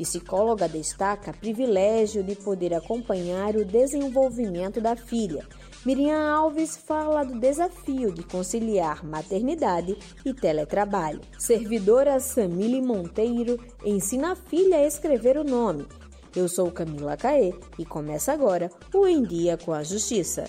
Psicóloga destaca privilégio de poder acompanhar o desenvolvimento da filha. Miriam Alves fala do desafio de conciliar maternidade e teletrabalho. Servidora Samile Monteiro ensina a filha a escrever o nome. Eu sou Camila Caê e começa agora o Em Dia com a Justiça.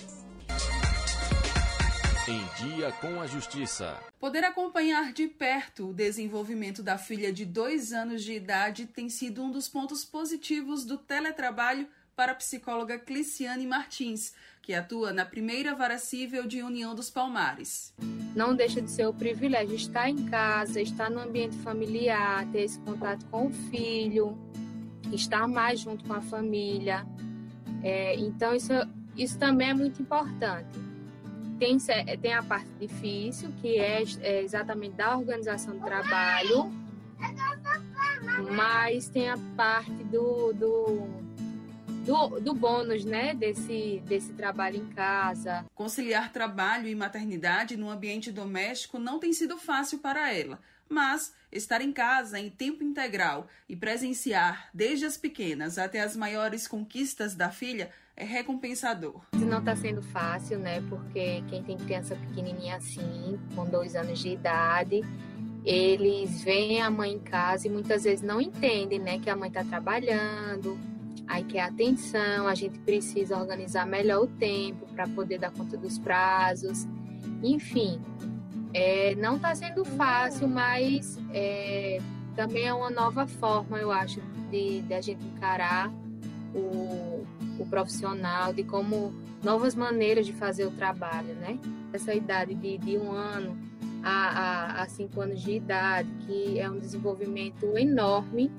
Dia com a Justiça. Poder acompanhar de perto o desenvolvimento da filha de dois anos de idade tem sido um dos pontos positivos do teletrabalho para a psicóloga Cliciane Martins, que atua na primeira vara civil de União dos Palmares. Não deixa de ser o privilégio estar em casa, estar no ambiente familiar, ter esse contato com o filho, estar mais junto com a família. É, então, isso, isso também é muito importante. Tem, tem a parte difícil, que é, é exatamente da organização do trabalho, mas tem a parte do, do, do, do bônus, né, desse, desse trabalho em casa. Conciliar trabalho e maternidade no ambiente doméstico não tem sido fácil para ela, mas estar em casa em tempo integral e presenciar desde as pequenas até as maiores conquistas da filha é recompensador. Não está sendo fácil, né? Porque quem tem criança pequenininha assim, com dois anos de idade, eles veem a mãe em casa e muitas vezes não entendem, né? Que a mãe está trabalhando, aí quer atenção, a gente precisa organizar melhor o tempo para poder dar conta dos prazos, enfim. É, não está sendo fácil, mas é, também é uma nova forma, eu acho, de, de a gente encarar o, o profissional, de como novas maneiras de fazer o trabalho, né? Essa idade de, de um ano a, a, a cinco anos de idade, que é um desenvolvimento enorme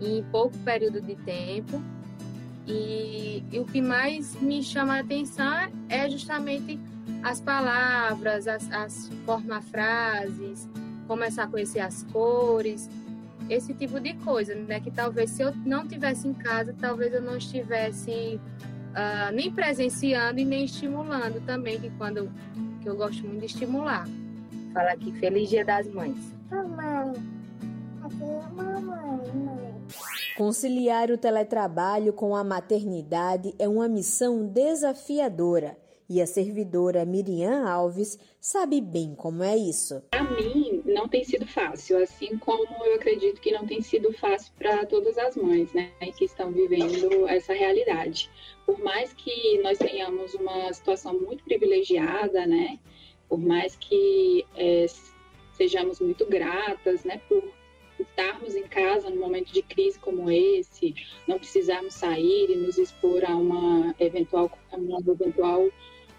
em pouco período de tempo. E, e o que mais me chama a atenção é justamente as palavras, as, as formar frases, começar a conhecer as cores, esse tipo de coisa, né? Que talvez se eu não tivesse em casa, talvez eu não estivesse uh, nem presenciando e nem estimulando também, que quando que eu gosto muito de estimular. Fala aqui, feliz Dia das Mães. Mamãe, aqui é mamãe, mãe. Conciliar o teletrabalho com a maternidade é uma missão desafiadora e a servidora Miriam Alves sabe bem como é isso. Para mim, não tem sido fácil, assim como eu acredito que não tem sido fácil para todas as mães, né, que estão vivendo essa realidade. Por mais que nós tenhamos uma situação muito privilegiada, né, por mais que é, sejamos muito gratas, né, por estarmos em casa num momento de crise como esse, não precisarmos sair e nos expor a uma eventual, uma eventual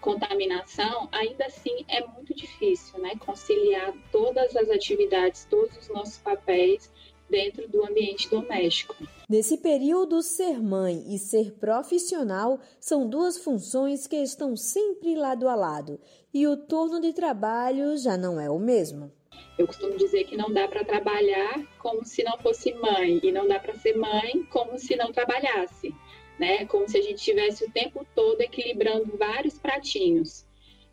contaminação, ainda assim é muito difícil, né? Conciliar todas as atividades, todos os nossos papéis dentro do ambiente doméstico. Nesse período, ser mãe e ser profissional são duas funções que estão sempre lado a lado, e o turno de trabalho já não é o mesmo. Eu costumo dizer que não dá para trabalhar como se não fosse mãe, e não dá para ser mãe como se não trabalhasse né? Como se a gente tivesse o tempo todo equilibrando vários pratinhos.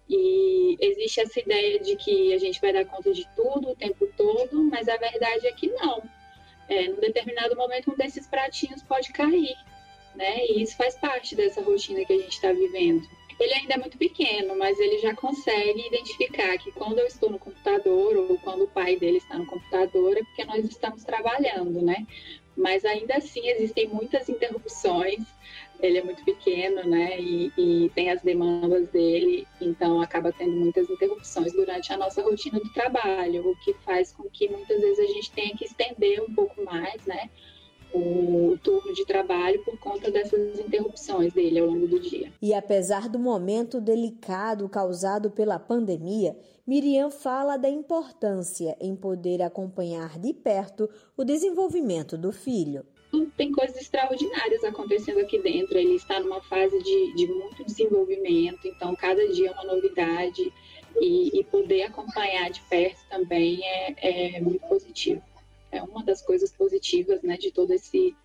E existe essa ideia de que a gente vai dar conta de tudo o tempo todo, mas a verdade é que não. É, num determinado momento, um desses pratinhos pode cair, né? E isso faz parte dessa rotina que a gente está vivendo. Ele ainda é muito pequeno, mas ele já consegue identificar que quando eu estou no computador ou quando o pai dele está no computador é porque nós estamos trabalhando, né? Mas ainda assim existem muitas interrupções. Ele é muito pequeno, né, e, e, tem as demandas dele, então acaba tendo muitas interrupções durante a nossa rotina do trabalho, o que faz com que muitas vezes a gente tenha que estender um pouco mais, né, o turno de trabalho por conta dessas interrupções dele ao longo do dia. E apesar do momento delicado causado pela pandemia, Miriam fala da importância em poder acompanhar de perto o desenvolvimento do filho tem coisas extraordinárias acontecendo aqui dentro. Ele está numa fase de, de muito desenvolvimento, então cada dia é uma novidade e, e poder acompanhar de perto também é, é, muito positivo. É uma das coisas positivas né, de todo esse,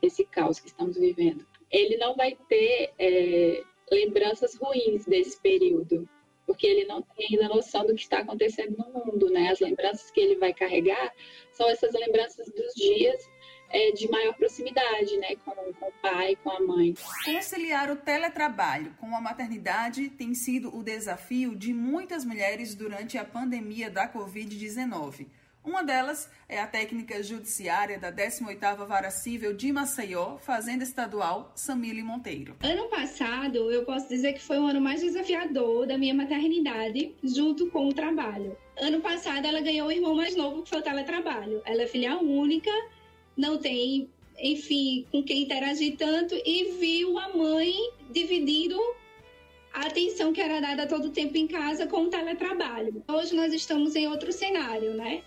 esse caos que estamos vivendo. Ele não vai ter é, lembranças ruins desse período, porque ele não tem ainda noção do que está acontecendo no mundo, né? As lembranças que ele vai carregar são essas lembranças dos dias é, de maior proximidade, né, com, com o pai, com a mãe. Conciliar o teletrabalho com a maternidade tem sido o desafio de muitas mulheres durante a pandemia da Covid-19. Uma delas é a técnica judiciária da 18ª Vara Civil de Maceió, Fazenda Estadual, Samile Monteiro. Ano passado, eu posso dizer que foi o ano mais desafiador da minha maternidade, junto com o trabalho. Ano passado, ela ganhou o irmão mais novo, que foi o teletrabalho. Ela é filha única, não tem, enfim, com quem interagir tanto, e viu a mãe dividindo a atenção que era dada todo o tempo em casa com o teletrabalho. Hoje nós estamos em outro cenário, né?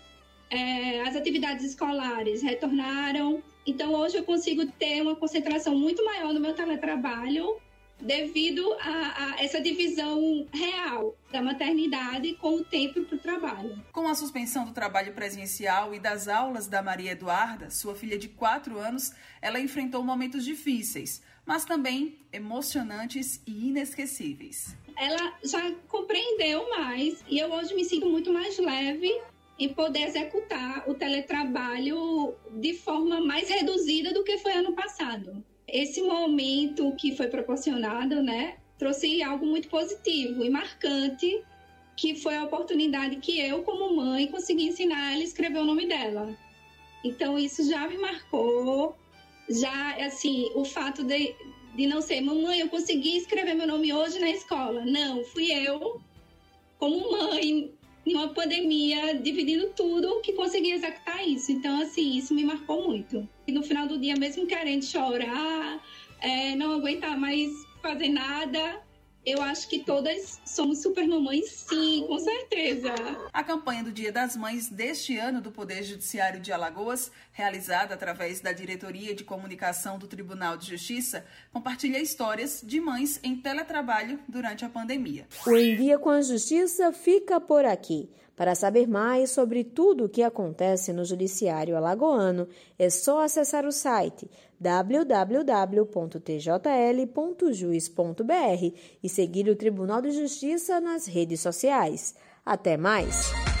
É, as atividades escolares retornaram. Então, hoje eu consigo ter uma concentração muito maior no meu teletrabalho devido a, a, essa divisão real da maternidade com o tempo para o trabalho. Com a suspensão do trabalho presencial e das aulas da Maria Eduarda, sua filha de 4 anos, ela enfrentou momentos difíceis, mas também emocionantes e inesquecíveis. Ela já compreendeu mais e eu hoje me sinto muito mais leve em poder executar o teletrabalho de forma mais reduzida do que foi ano passado. Esse momento que foi proporcionado, né, trouxe algo muito positivo e marcante, que foi a oportunidade que eu, como mãe, consegui ensinar ela a escrever o nome dela. Então, isso já me marcou. Já, assim, o fato de, de não ser, mamãe, eu consegui escrever meu nome hoje na escola. Não, fui eu, como mãe, em uma pandemia, dividindo tudo, que consegui executar isso. Então, assim, isso me marcou muito. E no final do dia, mesmo querendo chorar, é, não aguentar mais fazer nada, eu acho que todas somos super mamães, sim, com certeza. A campanha do Dia das Mães deste ano do Poder Judiciário de Alagoas, realizada através da Diretoria de Comunicação do Tribunal de Justiça, compartilha histórias de mães em teletrabalho durante a pandemia. O Em Dia com a Justiça fica por aqui. Para saber mais sobre tudo o que acontece no Judiciário Alagoano, é só acessar o site www.tjl.juiz.br e seguir o Tribunal de Justiça nas redes sociais. Até mais!